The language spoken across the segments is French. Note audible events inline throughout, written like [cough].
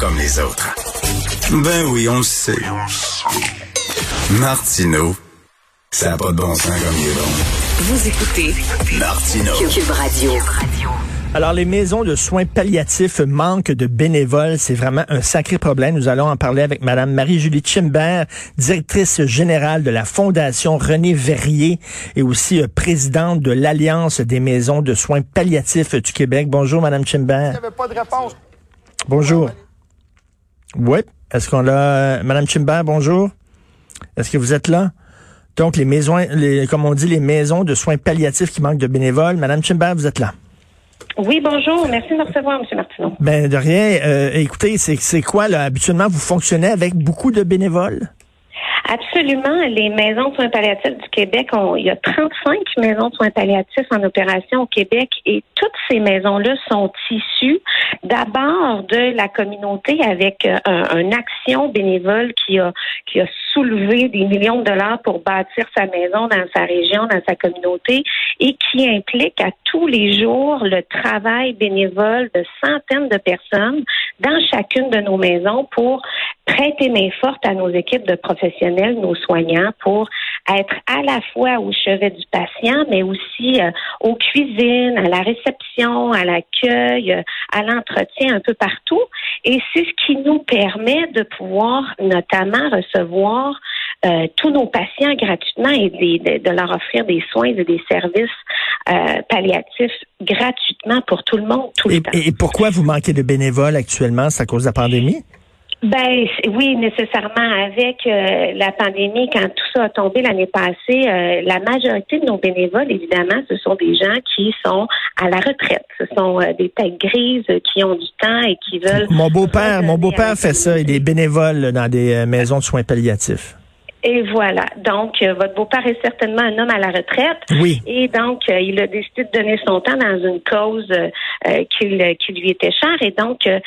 comme les autres. Ben oui, on le sait. Martineau, ça n'a pas de bon sens comme il est bon. Vous écoutez Martineau. Cube Radio. Alors, les maisons de soins palliatifs manquent de bénévoles. C'est vraiment un sacré problème. Nous allons en parler avec Madame Marie-Julie Chimbert, directrice générale de la Fondation René Verrier et aussi euh, présidente de l'Alliance des maisons de soins palliatifs du Québec. Bonjour, Madame Chimbert. Pas de réponse. Bonjour. Oui. Est-ce qu'on a... euh, Madame Chimbert, bonjour. Est-ce que vous êtes là? Donc, les maisons, les, comme on dit, les maisons de soins palliatifs qui manquent de bénévoles. Madame Chimbert, vous êtes là. Oui, bonjour. Merci de me recevoir, M. Martineau. Ben de rien. Euh, écoutez, c'est c'est quoi là? Habituellement, vous fonctionnez avec beaucoup de bénévoles? Absolument. Les maisons de soins palliatifs du Québec, ont, il y a 35 maisons de soins palliatifs en opération au Québec et toutes ces maisons-là sont issues d'abord de la communauté avec euh, un, une action bénévole qui a, qui a soulevé des millions de dollars pour bâtir sa maison dans sa région, dans sa communauté et qui implique à tous les jours le travail bénévole de centaines de personnes dans chacune de nos maisons pour prêter main forte à nos équipes de professionnels, nos soignants, pour être à la fois au chevet du patient, mais aussi euh, aux cuisines, à la réception, à l'accueil, euh, à l'entretien, un peu partout. Et c'est ce qui nous permet de pouvoir notamment recevoir euh, tous nos patients gratuitement et de, de leur offrir des soins et des services palliatifs gratuitement pour tout le monde, tout le Et, temps. et pourquoi vous manquez de bénévoles actuellement? C'est à cause de la pandémie? Ben oui, nécessairement. Avec euh, la pandémie, quand tout ça a tombé l'année passée, euh, la majorité de nos bénévoles, évidemment, ce sont des gens qui sont à la retraite. Ce sont euh, des têtes grises qui ont du temps et qui veulent. Mon beau-père, mon beau-père fait ça. Il est bénévole dans des euh, maisons de soins palliatifs. Et voilà. Donc, euh, votre beau-père est certainement un homme à la retraite. Oui. Et donc, euh, il a décidé de donner son temps dans une cause euh, euh, qui, le- qui lui était chère. Et donc, euh,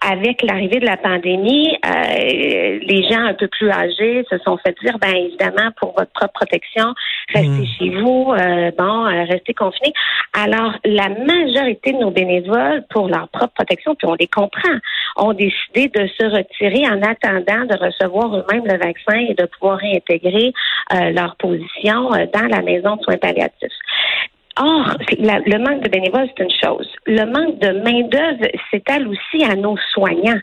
avec l'arrivée de la pandémie, euh, les gens un peu plus âgés se sont fait dire, ben évidemment, pour votre propre protection, restez Mm. chez vous, euh, bon, euh, restez confinés. Alors, la majorité de nos bénévoles, pour leur propre protection, puis on les comprend, ont décidé de se retirer en attendant de recevoir eux-mêmes le vaccin et de pouvoir réintégrer euh, leur position euh, dans la maison de soins palliatifs. Or, la- le manque de bénévoles, c'est une chose. Le manque de main-d'œuvre s'étale aussi à nos soignants.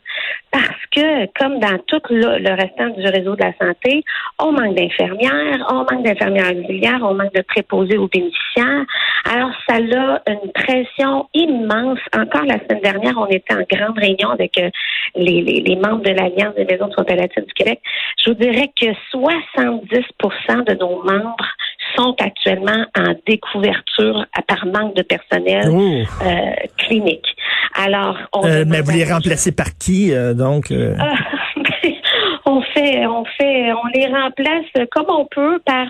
Parce que, comme dans tout le, restant du réseau de la santé, on manque d'infirmières, on manque d'infirmières auxiliaires, on manque de préposés aux bénéficiaires. Alors, ça a une pression immense. Encore la semaine dernière, on était en grande réunion avec euh, les membres de l'Alliance des maisons de soins palliatifs du Québec. Je vous dirais que 70% de nos membres sont actuellement en découverture par manque de personnel Oh. euh, clinique. Alors, on Euh, mais vous les remplacez par qui euh, donc? Ah, [laughs] on fait, on fait, on les remplace comme on peut par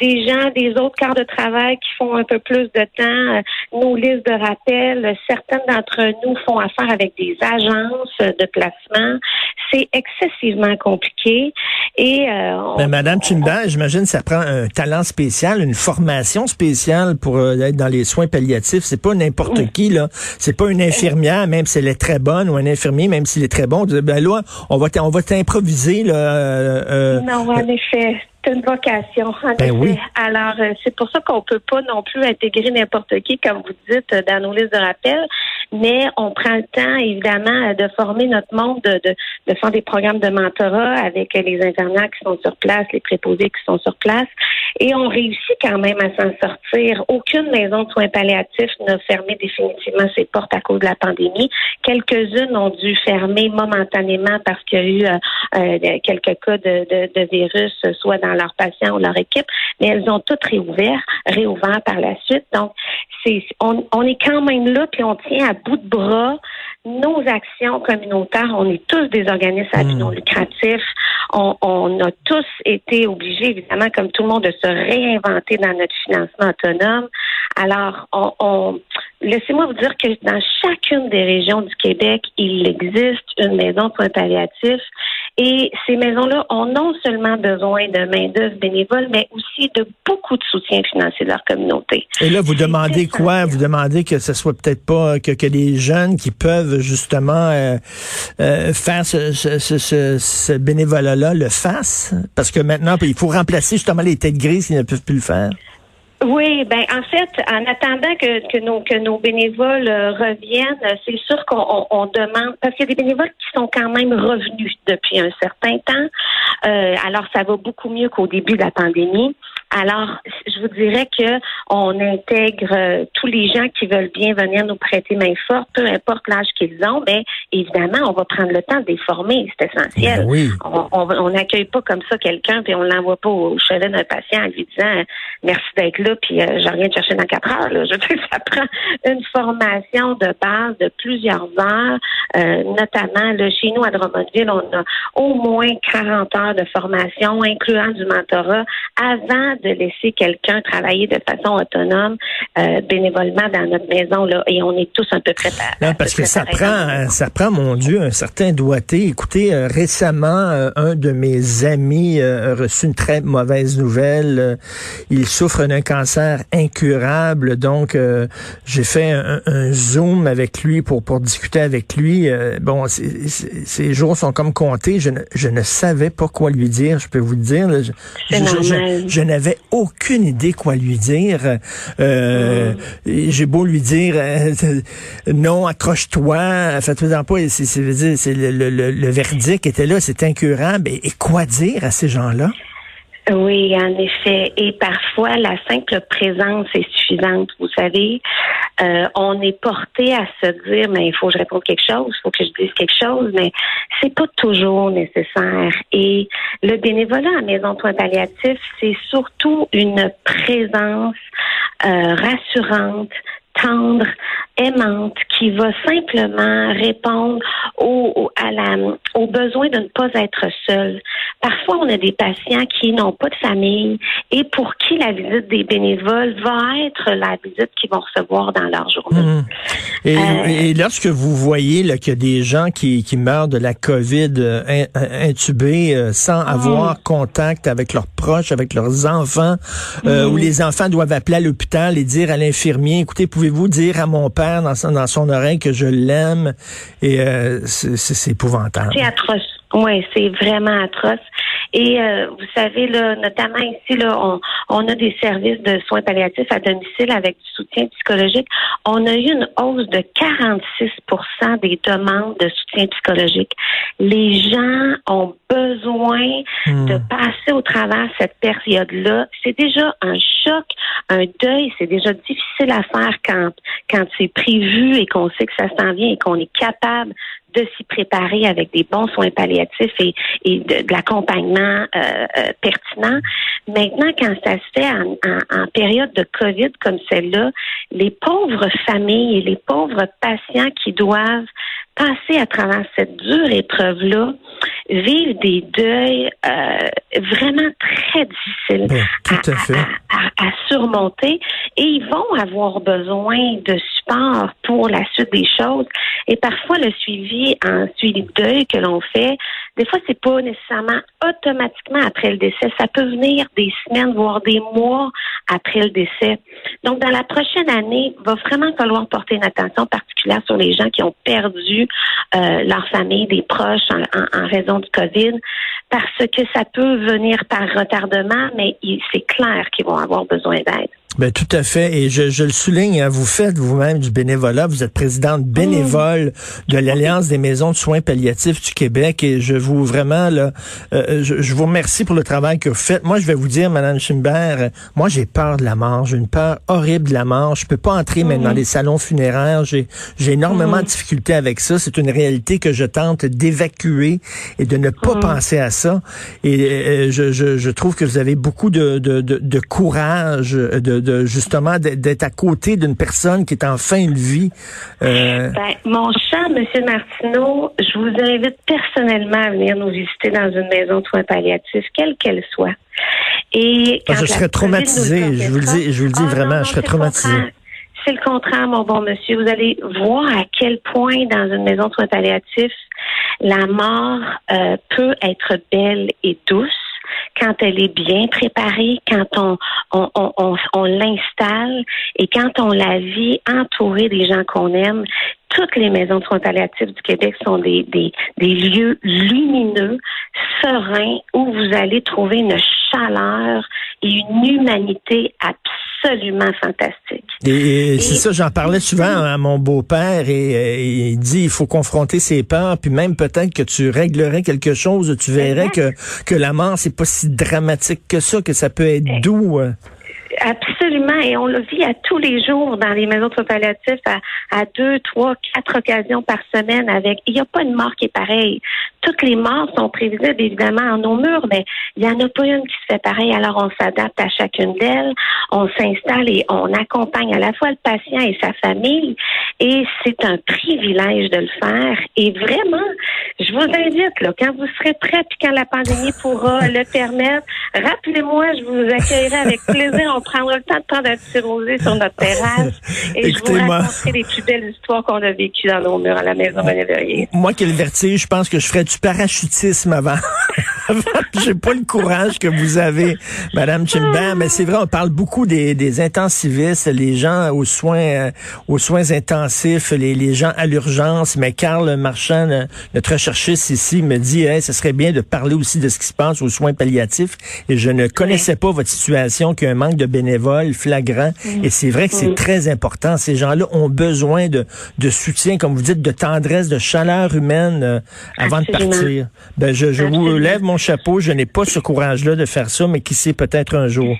des gens des autres quarts de travail qui font un peu plus de temps. Nos listes de rappel, certaines d'entre nous font affaire avec des agences de placement. C'est excessivement compliqué et euh, on- Ben, Madame Chimbert, j'imagine que ça prend un talent spécial, une formation spéciale pour euh, être dans les soins palliatifs. C'est pas n'importe qui là. C'est pas une infirmière, même si elle est très bonne, ou un infirmier, même s'il est très bon. Ben là, on va on va t'improviser là. euh, euh, Non, en effet, c'est une vocation. En Ben effet. oui. Alors, euh, c'est pour ça qu'on peut pas non plus intégrer n'importe qui, comme vous dites, euh, dans nos listes de rappel. Mais on prend le temps, évidemment, euh, de former notre monde, de, de, de faire des programmes de mentorat avec les infirmières qui sont sur place, les préposés qui sont sur place. Et on réussit quand même à s'en sortir. Aucune maison de soins palliatifs n'a fermé définitivement ses portes à cause de la pandémie. Quelques-unes ont dû fermer momentanément parce qu'il y a eu euh, euh, quelques cas de, de, de virus, soit dans leurs patients ou leur équipe, mais elles ont toutes réouvert, réouvert par la suite. Donc, c'est on, on est quand même là, puis on tient à bout de bras nos actions communautaires. On est tous des organismes à but non lucratif. On, on a tous été obligés, évidemment, comme tout le monde, de se réinventer dans notre financement autonome. Alors, on, on laissez-moi vous dire que dans chacune des régions du Québec, il existe une maison de soins palliatifs. Et ces maisons-là ont non seulement besoin de main-d'œuvre bénévole, mais aussi de beaucoup de soutien financier de leur communauté. Et là, vous demandez quoi? Vous demandez que ce soit peut-être pas que, que les jeunes qui peuvent justement euh, euh, faire ce, ce, ce, ce bénévolat-là le fassent? Parce que maintenant, il faut remplacer justement les têtes grises qui ne peuvent plus le faire. Oui, ben en fait, en attendant que, que nos que nos bénévoles euh, reviennent, c'est sûr qu'on on, demande parce qu'il y a des bénévoles qui sont quand même revenus depuis un certain temps. Euh, alors ça va beaucoup mieux qu'au début de la pandémie. Alors, je vous dirais que on intègre euh, tous les gens qui veulent bien venir nous prêter main forte, peu importe l'âge qu'ils ont. Mais évidemment, on va prendre le temps de les former, c'est essentiel. Ben oui. On n'accueille pas comme ça quelqu'un puis on l'envoie pas au chevet d'un patient en lui disant merci d'être là puis euh, je reviens te chercher dans quatre heures. Là. Je veux dire, ça prend une formation de base de plusieurs heures, euh, notamment là, chez nous à Drummondville, on a au moins 40 heures de formation, incluant du mentorat, avant de laisser quelqu'un travailler de façon autonome euh, bénévolement dans notre maison là et on est tous un peu préparés. Non, parce que ça prend ça prend mon dieu un certain doigté. Écoutez, euh, récemment euh, un de mes amis a reçu une très mauvaise nouvelle. il souffre d'un cancer incurable donc j'ai fait un, zoom avec lui pour pour discuter avec lui. bon, ces jours sont comme comptés. Je ne, je ne savais pas quoi lui dire, je peux vous le dire. Je, je, je n'avais aucune idée quoi lui dire. Euh, J'ai beau lui dire euh, non, accroche-toi, fais-toi pas. C'est le, le, le, verdict était là, c'est incurable. et quoi dire à ces gens-là? Oui, en effet. Et parfois, la simple présence est suffisante. Vous savez, euh, on est porté à se dire, mais il faut que je réponde quelque chose, il faut que je dise quelque chose, mais c'est pas toujours nécessaire. Et le bénévolat à Maison soins palliatifs, c'est surtout une présence euh, rassurante, tendre, aimante, qui va simplement répondre au, à la, au besoin de ne pas être seul. Parfois, on a des patients qui n'ont pas de famille et pour qui la visite des bénévoles va être la visite qu'ils vont recevoir dans leur journée. Mmh. Et, euh, et, lorsque vous voyez qu'il y a des gens qui, qui meurent de la COVID euh, intubés euh, sans mmh. avoir contact avec leurs proches, avec leurs enfants, euh, où mmh. les enfants doivent appeler à l'hôpital et dire à l'infirmier, écoutez, pouvez-vous dire à mon père dans son, oreille que je l'aime? Et c'est épouvantable. C'est atroce. Oui, c'est vraiment atroce. Et euh, vous savez, là, notamment ici, là, on, on, a des services de soins palliatifs à domicile avec du soutien psychologique. On a eu une hausse de 46% des demandes de soutien psychologique. Les gens ont besoin hmm. de passer au travers cette période-là. C'est déjà un choc, un deuil. C'est déjà difficile à faire quand, quand c'est prévu et qu'on sait que ça s'en vient et qu'on est capable de s'y préparer avec des bons soins palliatifs et, et de, l'accompagnement euh, euh, pertinent. Maintenant, quand ça se fait en, en, période de COVID comme celle-là, les pauvres familles et les pauvres patients qui doivent passer à travers cette dure épreuve-là, vivent des deuils euh, vraiment très difficiles à, à, surmonter et ils vont avoir besoin de support pour la suite des choses. Et parfois, le suivi en suivi de deuil que l'on fait, des fois, c'est pas nécessairement automatiquement après le décès. Ça peut venir des semaines, voire des mois après le décès. Donc, dans la prochaine année, il va vraiment falloir porter une attention particulière sur les gens qui ont perdu euh, leur famille, des proches en, raison du COVID, parce que ça peut venir par retardement, mais c'est clair qu'ils vont avoir besoin d'aide. Ben, tout à fait. Et je, je le souligne, hein, vous faites vous-même du bénévolat. Vous êtes présidente bénévole de l'Alliance des maisons de soins palliatifs du Québec. Et je vous vraiment, là, euh, je, je, vous remercie pour le travail que vous faites. Moi, je vais vous dire, Madame Schimbert, moi, j'ai peur de la mort. J'ai une peur horrible de la mort. Je peux pas entrer même dans les salons funéraires. J'ai, j'ai énormément de difficultés avec ça. C'est une réalité que je tente d'évacuer et de ne pas penser à ça. Et euh, je, je, je, trouve que vous avez beaucoup de, de, de, de courage, de de justement d'être à côté d'une personne qui est en fin de vie. Euh... Ben, mon cher Monsieur Martineau, je vous invite personnellement à venir nous visiter dans une maison de soins palliatifs, quelle qu'elle soit. Et ah, je serais traumatisé, je vous le dis, je vous le dis ah, vraiment, je serais traumatisé. C'est le contraire, mon bon monsieur. Vous allez voir à quel point dans une maison de soins palliatifs, la mort euh, peut être belle et douce quand elle est bien préparée, quand on, on, l'installe et quand on la vit entourée des gens qu'on aime, toutes les maisons de soins du Québec sont des, des, des lieux lumineux, sereins, où vous allez trouver une chaleur et une humanité absolument fantastique. Et, c'est ça, j'en parlais souvent à mon beau-père et, il dit il faut confronter ses peurs, puis même peut-être que tu réglerais quelque chose, tu verrais que, que la mort, c'est pas si dramatique que ça, que ça peut être doux. Absolument, et on le vit à tous les jours dans les maisons de soins palliatifs, à, deux, trois, quatre occasions par semaine. Avec, il n'y a pas une mort qui est pareille. Toutes les morts sont prévisibles évidemment en nos murs, mais il n'y en a pas une qui se fait pareil. Alors on s'adapte à chacune d'elles, on s'installe et on accompagne à la fois le patient et sa famille. Et c'est un privilège de le faire. Et vraiment, je vous invite là, quand vous serez prêts, puis quand la pandémie pourra le permettre, rappelez-moi, je vous accueillerai avec plaisir prendra le temps de prendre un petit rosé sur notre terrasse [laughs] et je vous raconterai les plus belles histoires qu'on a vécues dans nos murs à la maison René Moi qui ai le vertige, je pense que je ferais du parachutisme avant. [laughs] [laughs] J'ai pas le courage que vous avez, Madame Chimbert, mais c'est vrai, on parle beaucoup des, des intensivistes, les gens aux soins, euh, aux soins intensifs, les, les gens à l'urgence. Mais Carl Marchand, notre recherchiste ici, me dit, hey, ce serait bien de parler aussi de ce qui se passe aux soins palliatifs. Et je ne connaissais pas votre situation, qu'il y a un manque de bénévoles flagrant. Et c'est vrai que c'est très important. Ces gens-là ont besoin de, de soutien, comme vous dites, de tendresse, de chaleur humaine euh, avant de partir. Ben, je, je vous lève mon chapeau. Je n'ai pas ce courage-là de faire ça, mais qui sait peut-être un jour.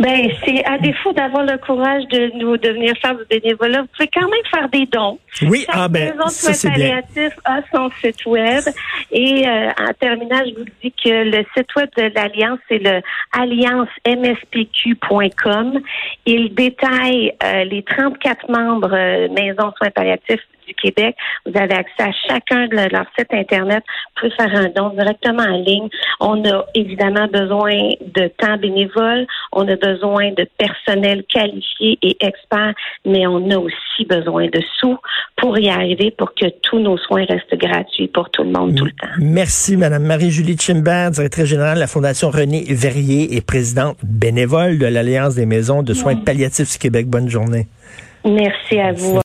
Ben, c'est à défaut d'avoir le courage de nous de venir faire du bénévolat, vous pouvez quand même faire des dons. Oui, ah ben, ça c'est bien. a son site web et euh, en terminant, je vous dis que le site web de l'Alliance, c'est le alliancemspq.com. Il détaille euh, les 34 membres euh, maisons soins palliatifs du Québec. Vous avez accès à chacun de leur site Internet. Vous pouvez faire un don directement en ligne. On a évidemment besoin de temps bénévole. On a besoin de personnel qualifié et expert, mais on a aussi besoin de sous pour y arriver, pour que tous nos soins restent gratuits pour tout le monde tout le temps. Merci, Madame Marie-Julie Chimbert, directrice générale de la Fondation René Verrier et présidente bénévole de l'Alliance des maisons de soins palliatifs du Québec. Bonne journée. Merci à vous.